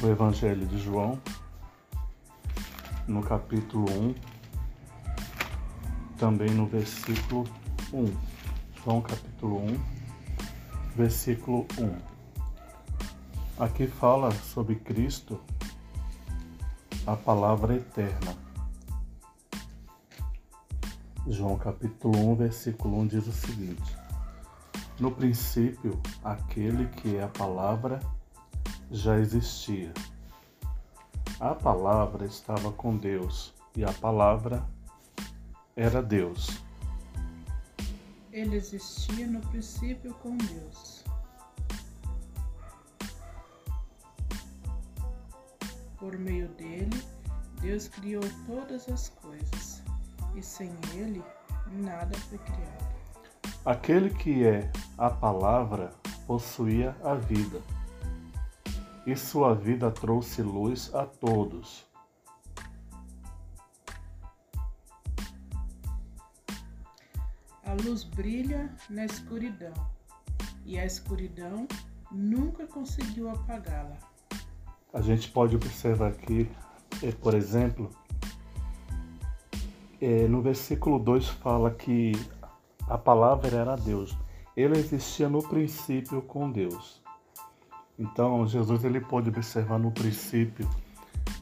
o Evangelho de João, no capítulo 1, também no versículo 1. João capítulo 1, versículo 1. Aqui fala sobre Cristo, a palavra eterna. João capítulo 1, versículo 1 diz o seguinte: No princípio, aquele que é a palavra já existia. A palavra estava com Deus e a palavra era Deus. Ele existia no princípio com Deus. Por meio dele, Deus criou todas as coisas, e sem ele, nada foi criado. Aquele que é a palavra possuía a vida e sua vida trouxe luz a todos. A luz brilha na escuridão, e a escuridão nunca conseguiu apagá-la. A gente pode observar aqui, eh, por exemplo, eh, no versículo 2 fala que a palavra era Deus. Ele existia no princípio com Deus. Então, Jesus ele pôde observar no princípio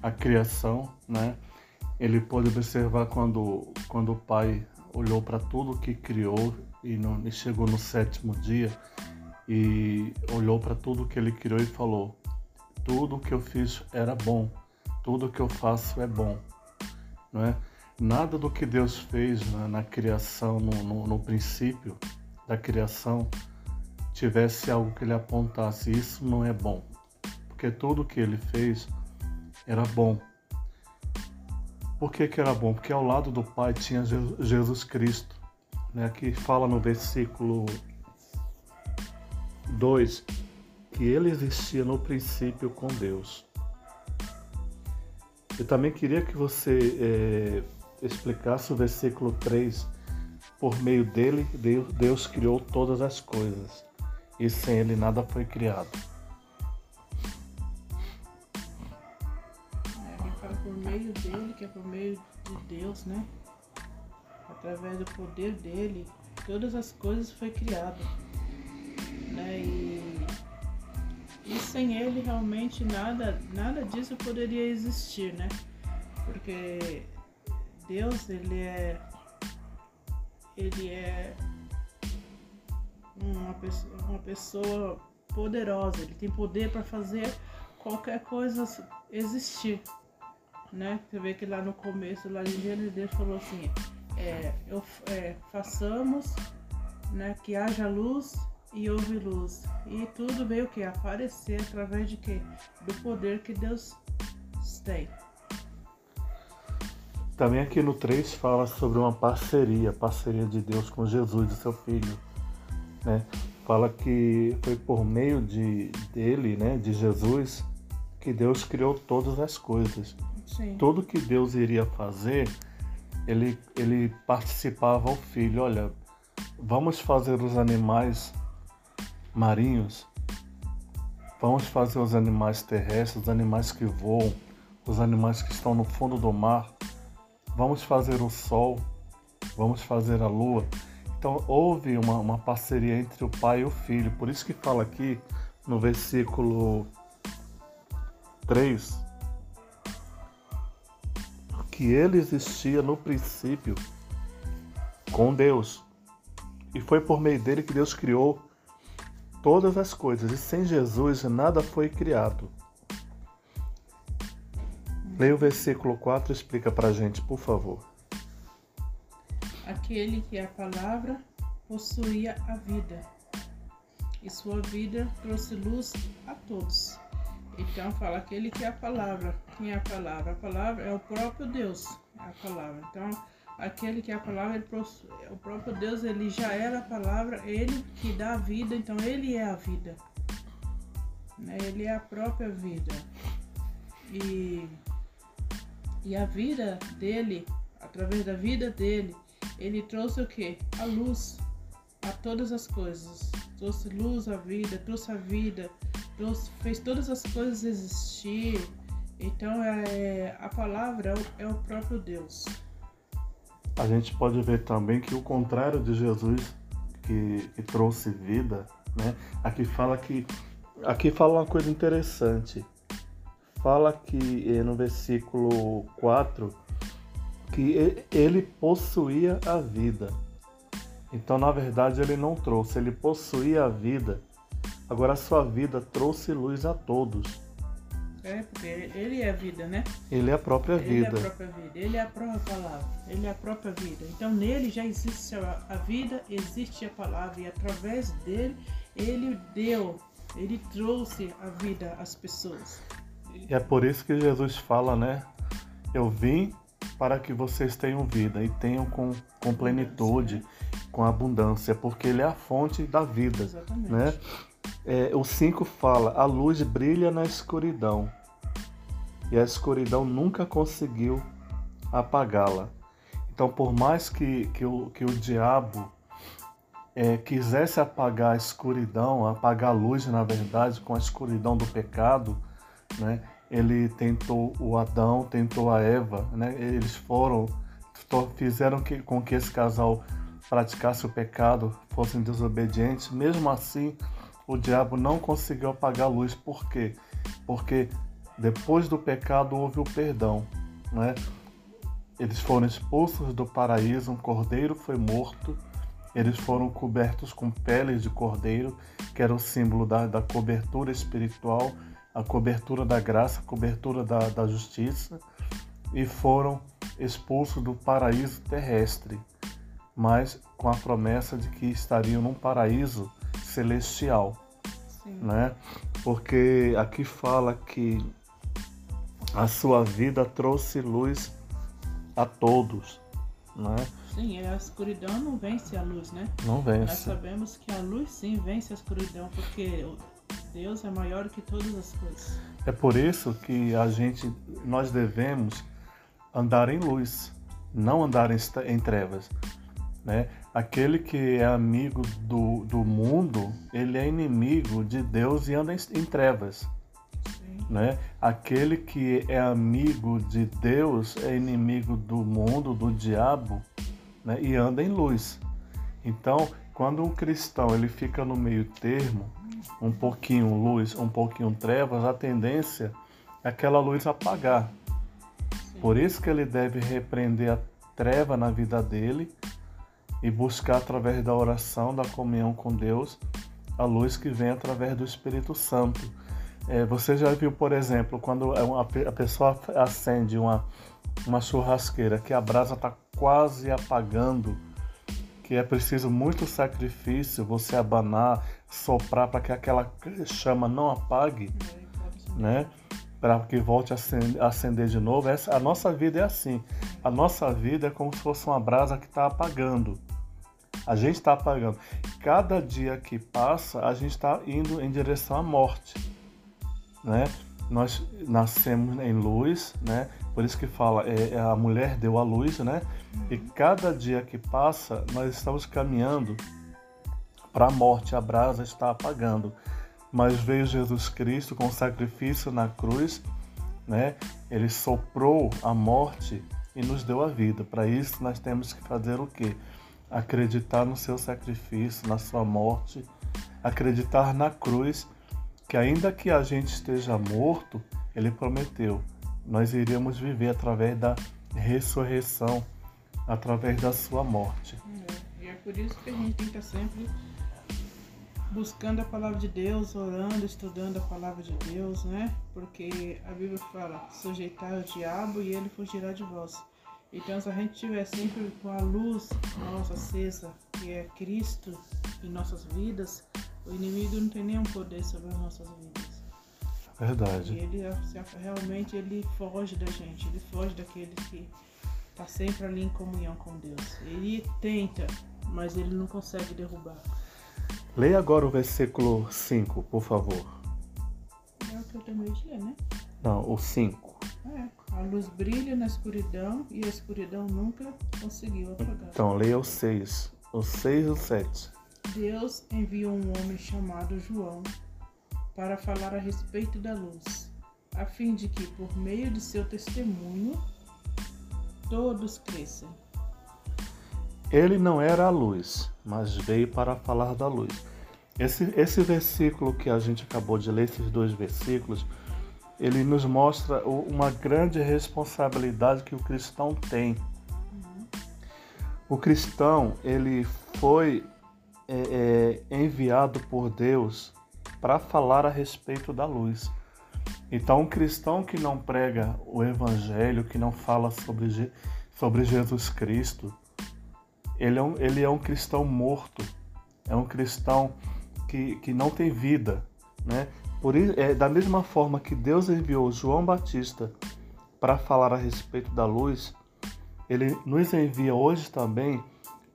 a criação, né? Ele pôde observar quando, quando o Pai olhou para tudo que criou e, e chegou no sétimo dia e olhou para tudo que ele criou e falou: tudo que eu fiz era bom, tudo que eu faço é bom, não é? Nada do que Deus fez na, na criação, no, no, no princípio da criação, tivesse algo que ele apontasse, isso não é bom. Porque tudo que ele fez era bom. Por que, que era bom? Porque ao lado do Pai tinha Jesus Cristo, né, que fala no versículo 2 que ele existia no princípio com Deus. Eu também queria que você é, explicasse o versículo 3. Por meio dele, Deus, Deus criou todas as coisas e sem ele nada foi criado. É, ele fala por meio dele, que é por meio de Deus, né? Através do poder dele, todas as coisas foi criado. Né? E, e sem ele realmente nada, nada disso poderia existir, né? Porque Deus, ele é ele é uma pessoa, uma pessoa poderosa, ele tem poder para fazer qualquer coisa existir. Né? Você vê que lá no começo, lá em Gênesis, Deus falou assim, é, eu, é, façamos né, que haja luz e houve luz. E tudo veio que aparecer através de quê? Do poder que Deus tem. Também aqui no 3 fala sobre uma parceria, parceria de Deus com Jesus e seu filho né? Fala que foi por meio de dele, né, de Jesus, que Deus criou todas as coisas. Sim. Tudo que Deus iria fazer, ele, ele participava ao filho. Olha, vamos fazer os animais marinhos, vamos fazer os animais terrestres, os animais que voam, os animais que estão no fundo do mar, vamos fazer o sol, vamos fazer a lua. Então houve uma, uma parceria entre o pai e o filho. Por isso que fala aqui no versículo 3 que ele existia no princípio com Deus. E foi por meio dele que Deus criou todas as coisas. E sem Jesus nada foi criado. Leia o versículo 4 e explica pra gente, por favor. Aquele que é a palavra possuía a vida, e sua vida trouxe luz a todos. Então fala aquele que é a palavra. Quem é a palavra? A palavra é o próprio Deus, é a palavra. Então aquele que é a palavra, possui, o próprio Deus, ele já era a palavra, ele que dá a vida, então ele é a vida. Né? Ele é a própria vida. E, e a vida dele, através da vida dele, ele trouxe o que? A luz a todas as coisas. Trouxe luz à vida, trouxe a vida, trouxe, fez todas as coisas existir. Então é, a palavra é o, próprio Deus. A gente pode ver também que o contrário de Jesus que, que trouxe vida, né? Aqui fala que aqui fala uma coisa interessante. Fala que eh, no versículo 4 que ele possuía a vida. Então, na verdade, ele não trouxe, ele possuía a vida. Agora, a sua vida trouxe luz a todos. É, porque ele é a vida, né? Ele é a própria vida. Ele é a própria vida, ele é a própria palavra, ele é a própria vida. Então, nele já existe a vida, existe a palavra, e através dele, ele deu, ele trouxe a vida às pessoas. E é por isso que Jesus fala, né? Eu vim para que vocês tenham vida e tenham com, com plenitude, com abundância, porque Ele é a fonte da vida. Exatamente. Né? É, o 5 fala: a luz brilha na escuridão e a escuridão nunca conseguiu apagá-la. Então, por mais que, que, o, que o diabo é, quisesse apagar a escuridão, apagar a luz, na verdade, com a escuridão do pecado, né? Ele tentou o Adão, tentou a Eva, né? Eles foram, fizeram que, com que esse casal praticasse o pecado, fossem desobedientes. Mesmo assim, o diabo não conseguiu apagar a luz. Por quê? Porque depois do pecado houve o perdão, né? Eles foram expulsos do paraíso, um cordeiro foi morto, eles foram cobertos com peles de cordeiro, que era o símbolo da, da cobertura espiritual a cobertura da graça, a cobertura da, da justiça, e foram expulsos do paraíso terrestre, mas com a promessa de que estariam num paraíso celestial. Sim. Né? Porque aqui fala que a sua vida trouxe luz a todos. Né? Sim, a escuridão não vence a luz, né? Não vence. Nós sabemos que a luz sim vence a escuridão, porque Deus é maior que todas as coisas. É por isso que a gente, nós devemos andar em luz, não andar em, em trevas. Né? Aquele que é amigo do, do mundo, ele é inimigo de Deus e anda em, em trevas. Né? Aquele que é amigo de Deus é inimigo do mundo, do diabo, né? e anda em luz. Então, quando um cristão ele fica no meio termo, um pouquinho luz, um pouquinho trevas, a tendência é aquela luz apagar. Sim. Por isso que ele deve repreender a treva na vida dele e buscar através da oração, da comunhão com Deus, a luz que vem através do Espírito Santo. É, você já viu, por exemplo, quando a pessoa acende uma, uma churrasqueira que a brasa está quase apagando, que é preciso muito sacrifício, você abanar, soprar para que aquela chama não apague, né? Para que volte a acender, de novo. Essa, a nossa vida é assim. A nossa vida é como se fosse uma brasa que está apagando. A gente está apagando. Cada dia que passa, a gente está indo em direção à morte, né? Nós nascemos em luz, né? Por isso que fala, é, é a mulher deu a luz, né? E cada dia que passa, nós estamos caminhando para a morte, a brasa está apagando. Mas veio Jesus Cristo com sacrifício na cruz, né? Ele soprou a morte e nos deu a vida. Para isso nós temos que fazer o quê? Acreditar no seu sacrifício, na sua morte, acreditar na cruz, que ainda que a gente esteja morto, ele prometeu, nós iríamos viver através da ressurreição, através da sua morte. É, e é por isso que a gente tem que estar sempre buscando a palavra de Deus, orando, estudando a palavra de Deus, né? Porque a Bíblia fala: sujeitar o diabo e ele fugirá de vós. Então, se a gente estiver sempre com a luz nossa acesa, que é Cristo em nossas vidas, o inimigo não tem nenhum poder sobre as nossas vidas. Verdade. E ele realmente ele foge da gente, ele foge daquele que está sempre ali em comunhão com Deus. Ele tenta, mas ele não consegue derrubar. Leia agora o versículo 5, por favor. É o que eu terminei de ler, né? Não, o 5. É, a luz brilha na escuridão e a escuridão nunca conseguiu apagar. Então, leia o 6. O 6 e o 7. Deus enviou um homem chamado João. Para falar a respeito da luz, a fim de que, por meio de seu testemunho, todos cresçam. Ele não era a luz, mas veio para falar da luz. Esse, esse versículo que a gente acabou de ler, esses dois versículos, ele nos mostra uma grande responsabilidade que o cristão tem. O cristão, ele foi é, é, enviado por Deus para falar a respeito da luz. Então, um cristão que não prega o evangelho, que não fala sobre, sobre Jesus Cristo, ele é, um, ele é um cristão morto, é um cristão que, que não tem vida. Né? Por é, da mesma forma que Deus enviou João Batista para falar a respeito da luz, ele nos envia hoje também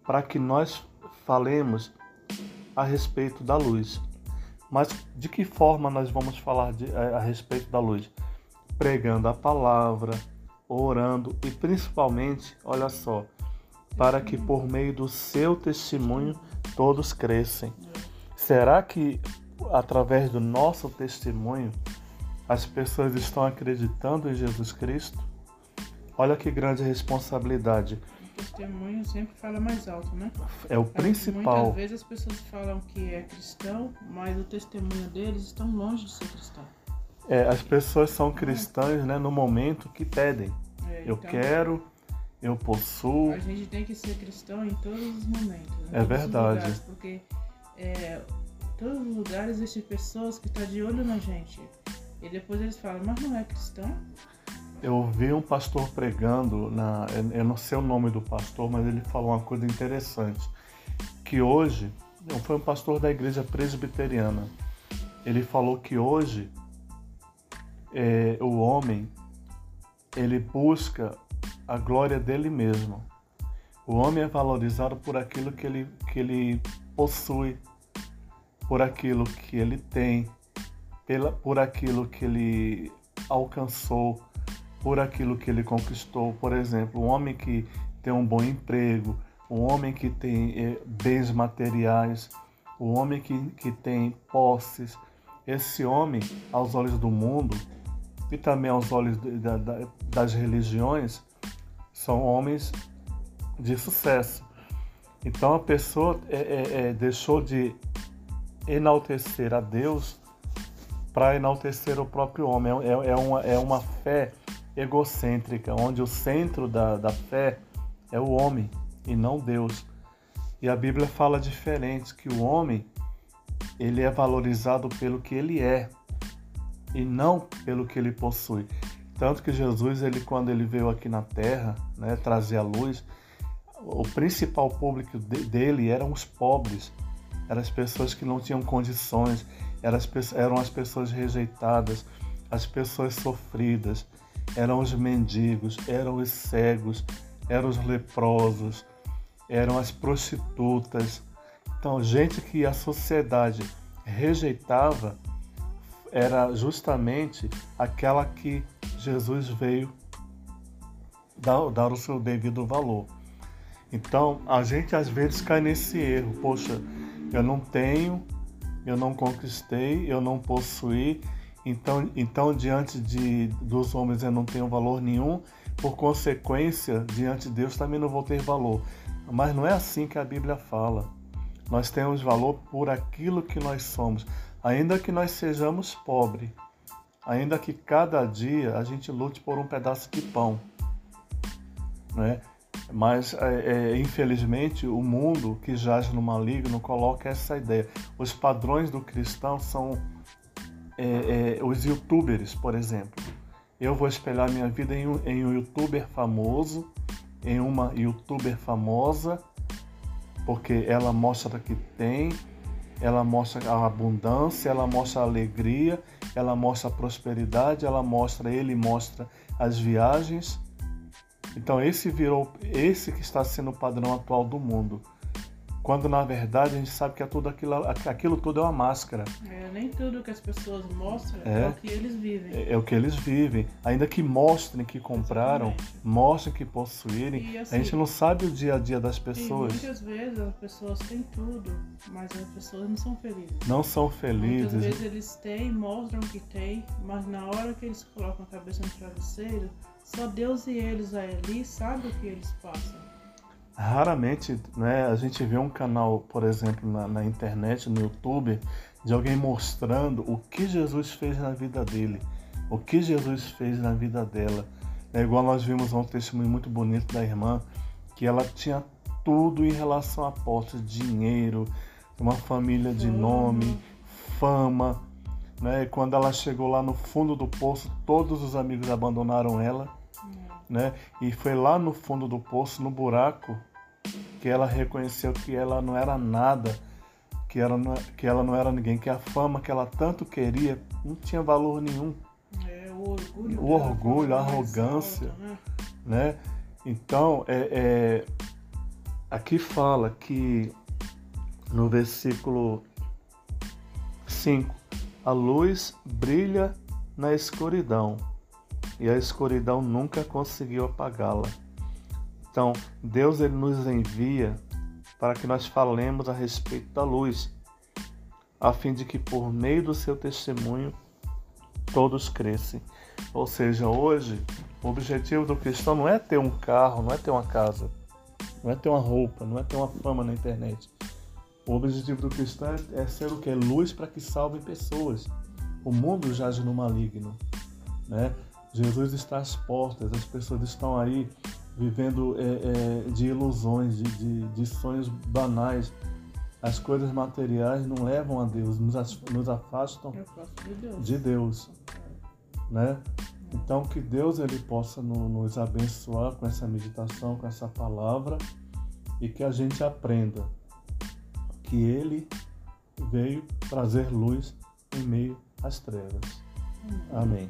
para que nós falemos a respeito da luz. Mas de que forma nós vamos falar de, a, a respeito da luz? Pregando a palavra, orando e principalmente, olha só, para que por meio do seu testemunho todos crescem. Será que através do nosso testemunho as pessoas estão acreditando em Jesus Cristo? Olha que grande responsabilidade. O testemunho sempre fala mais alto, né? É o principal. Muitas vezes as pessoas falam que é cristão, mas o testemunho deles estão longe de ser cristão. É, as pessoas são cristãs né, no momento que pedem. É, eu então, quero, eu possuo. A gente tem que ser cristão em todos os momentos. É verdade. Lugares, porque é, em todos os lugares existem pessoas que estão tá de olho na gente. E depois eles falam, mas não é cristão? Eu ouvi um pastor pregando, na, eu não sei o nome do pastor, mas ele falou uma coisa interessante. Que hoje, foi um pastor da igreja presbiteriana. Ele falou que hoje é, o homem ele busca a glória dele mesmo. O homem é valorizado por aquilo que ele, que ele possui, por aquilo que ele tem, pela, por aquilo que ele alcançou, por aquilo que ele conquistou. Por exemplo, um homem que tem um bom emprego, um homem que tem eh, bens materiais, um homem que, que tem posses. Esse homem, aos olhos do mundo e também aos olhos da, da, das religiões, são homens de sucesso. Então a pessoa é, é, é, deixou de enaltecer a Deus para enaltecer o próprio homem. É, é, é, uma, é uma fé egocêntrica, onde o centro da, da fé é o homem e não Deus. E a Bíblia fala diferente, que o homem ele é valorizado pelo que ele é e não pelo que ele possui. Tanto que Jesus, ele quando ele veio aqui na Terra, né, trazer a luz, o principal público dele eram os pobres, eram as pessoas que não tinham condições, eram as, pessoas rejeitadas, as pessoas sofridas, eram os mendigos, eram os cegos, eram os leprosos, eram as prostitutas. Então, gente que a sociedade rejeitava era justamente aquela que Jesus veio dar, dar o seu devido valor. Então, a gente às vezes cai nesse erro. Poxa, eu não tenho, eu não conquistei, eu não possuí, então, então diante de, dos homens eu não tenho valor nenhum, por consequência, diante de Deus também não vou ter valor. Mas não é assim que a Bíblia fala. Nós temos valor por aquilo que nós somos, ainda que nós sejamos pobres, ainda que cada dia a gente lute por um pedaço de pão. Né? Mas, é, é, infelizmente, o mundo que jaz no maligno coloca essa ideia. Os padrões do cristão são é, é, os youtubers, por exemplo. Eu vou espelhar minha vida em um, em um youtuber famoso, em uma youtuber famosa, porque ela mostra que tem, ela mostra a abundância, ela mostra a alegria, ela mostra a prosperidade, ela mostra, ele mostra as viagens. Então esse virou, esse que está sendo o padrão atual do mundo. Quando na verdade a gente sabe que é tudo aquilo, aquilo tudo é uma máscara. É, nem tudo que as pessoas mostram é, é o que eles vivem. É, é, o que eles vivem. Ainda que mostrem que compraram, Exatamente. mostrem que possuírem, assim, a gente não sabe o dia a dia das pessoas. E muitas vezes as pessoas têm tudo, mas as pessoas não são felizes. Não são felizes. Muitas vezes eles têm, mostram que têm, mas na hora que eles colocam a cabeça no travesseiro, só Deus e eles ali sabem o que eles passam. Raramente né, a gente vê um canal, por exemplo, na, na, internet, no YouTube, de alguém mostrando o que Jesus fez na vida dele, o que Jesus fez na vida dela. É igual nós vimos um testemunho muito bonito da irmã, que ela tinha tudo em relação a posse, dinheiro, uma família de nome, fama. Né? E quando ela chegou lá no fundo do poço, todos os amigos abandonaram ela né? E foi lá no fundo do poço, no buraco, que ela reconheceu que ela não era nada, que ela não, que ela não era ninguém, que a fama que ela tanto queria não tinha valor nenhum. É, o orgulho. O orgulho, a arrogância, alta, né? né? Então, é, é, aqui fala que no versículo 5, a luz brilha na escuridão e a escuridão nunca conseguiu apagá-la. Então, Deus ele nos envia para que nós falemos a respeito da luz, a fim de que por meio do seu testemunho todos cresçam. Ou seja, hoje o objetivo do cristão não é ter um carro, não é ter uma casa, não é ter uma roupa, não é ter uma fama na internet. O objetivo do cristão é, é ser o que? Luz para que salvem pessoas. O mundo jaz no maligno. Né? Jesus está às portas, as pessoas estão aí vivendo é, é, de ilusões, de, de, de, sonhos banais. As coisas materiais não levam a Deus, nos, nos afastam de Deus. de Deus. Né? Então que Deus ele possa no, nos abençoar com essa meditação, com essa palavra e que a gente aprenda que Ele veio trazer luz em meio às trevas. Amém. Amém.